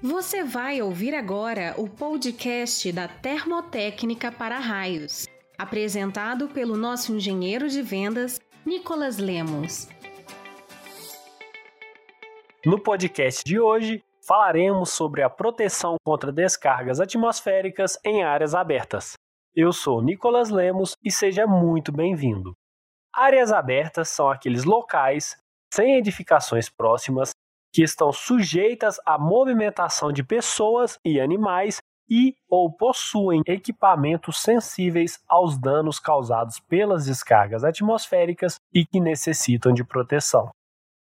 Você vai ouvir agora o podcast da Termotécnica para Raios, apresentado pelo nosso engenheiro de vendas, Nicolas Lemos. No podcast de hoje, falaremos sobre a proteção contra descargas atmosféricas em áreas abertas. Eu sou Nicolas Lemos e seja muito bem-vindo. Áreas abertas são aqueles locais sem edificações próximas que estão sujeitas à movimentação de pessoas e animais e ou possuem equipamentos sensíveis aos danos causados pelas descargas atmosféricas e que necessitam de proteção.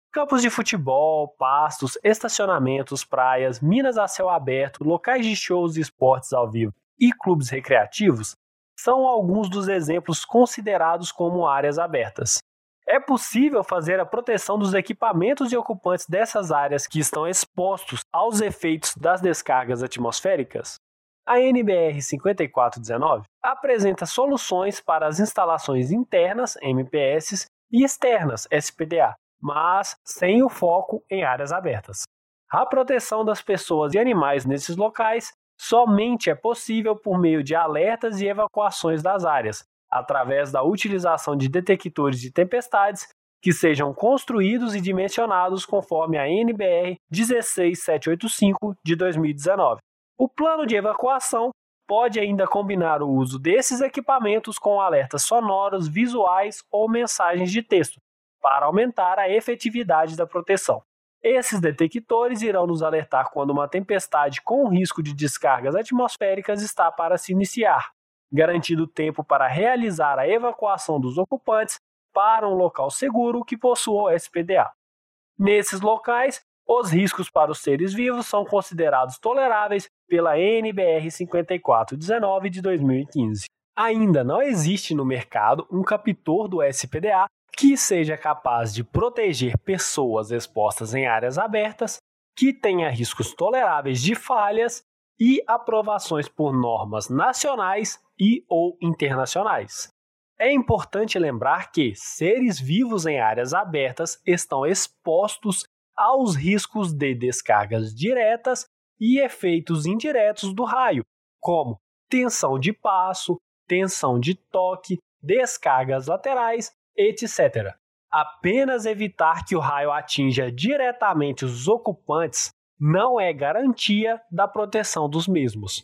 Campos de futebol, pastos, estacionamentos, praias, minas a céu aberto, locais de shows e esportes ao vivo e clubes recreativos são alguns dos exemplos considerados como áreas abertas. É possível fazer a proteção dos equipamentos e ocupantes dessas áreas que estão expostos aos efeitos das descargas atmosféricas? A NBR 5419 apresenta soluções para as instalações internas, MPS, e externas, SPDA, mas sem o foco em áreas abertas. A proteção das pessoas e animais nesses locais somente é possível por meio de alertas e evacuações das áreas, através da utilização de detectores de tempestades que sejam construídos e dimensionados conforme a NBR 16785 de 2019. O plano de evacuação pode ainda combinar o uso desses equipamentos com alertas sonoros, visuais ou mensagens de texto, para aumentar a efetividade da proteção. Esses detectores irão nos alertar quando uma tempestade com risco de descargas atmosféricas está para se iniciar, garantindo tempo para realizar a evacuação dos ocupantes para um local seguro que possua SPDA. Nesses locais, os riscos para os seres vivos são considerados toleráveis pela NBR 5419 de 2015. Ainda não existe no mercado um captor do SPDA que seja capaz de proteger pessoas expostas em áreas abertas, que tenha riscos toleráveis de falhas e aprovações por normas nacionais e ou internacionais. É importante lembrar que seres vivos em áreas abertas estão expostos aos riscos de descargas diretas e efeitos indiretos do raio, como tensão de passo, tensão de toque, descargas laterais, etc. Apenas evitar que o raio atinja diretamente os ocupantes não é garantia da proteção dos mesmos.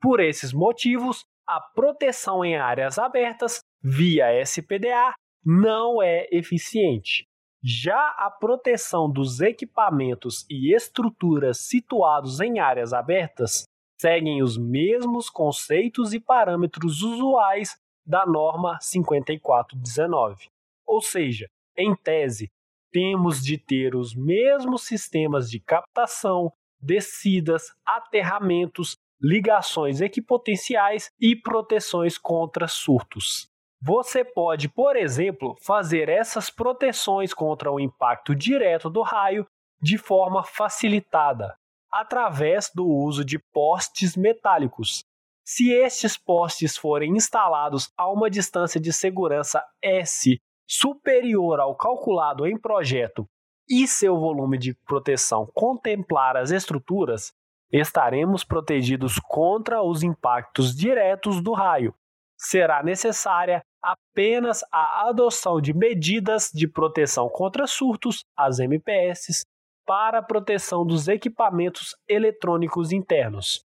Por esses motivos, a proteção em áreas abertas via SPDA não é eficiente. Já a proteção dos equipamentos e estruturas situados em áreas abertas seguem os mesmos conceitos e parâmetros usuais da norma 5419. Ou seja, em tese, temos de ter os mesmos sistemas de captação, descidas, aterramentos, ligações equipotenciais e proteções contra surtos. Você pode, por exemplo, fazer essas proteções contra o impacto direto do raio de forma facilitada, através do uso de postes metálicos. Se estes postes forem instalados a uma distância de segurança S superior ao calculado em projeto e seu volume de proteção contemplar as estruturas, estaremos protegidos contra os impactos diretos do raio. Será necessária apenas a adoção de medidas de proteção contra surtos, as MPS, para a proteção dos equipamentos eletrônicos internos.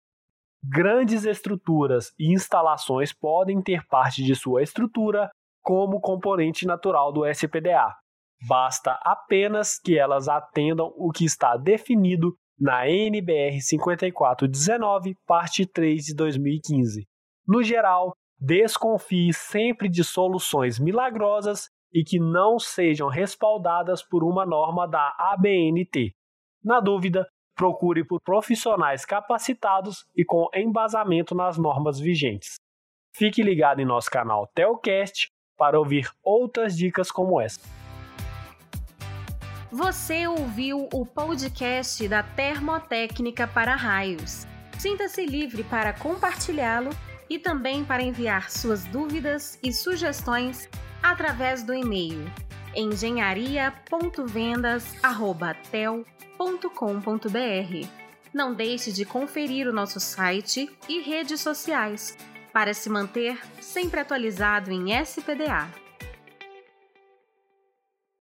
Grandes estruturas e instalações podem ter parte de sua estrutura como componente natural do SPDA. Basta apenas que elas atendam o que está definido na NBR 5419, parte 3 de 2015. No geral, desconfie sempre de soluções milagrosas e que não sejam respaldadas por uma norma da ABNT. Na dúvida, procure por profissionais capacitados e com embasamento nas normas vigentes. Fique ligado em nosso canal Telcast para ouvir outras dicas como essa. Você ouviu o podcast da Termotécnica para Raios. Sinta-se livre para compartilhá-lo e também para enviar suas dúvidas e sugestões através do e-mail engenharia.vendas@tel.com.br. Não deixe de conferir o nosso site e redes sociais para se manter sempre atualizado em SPDA.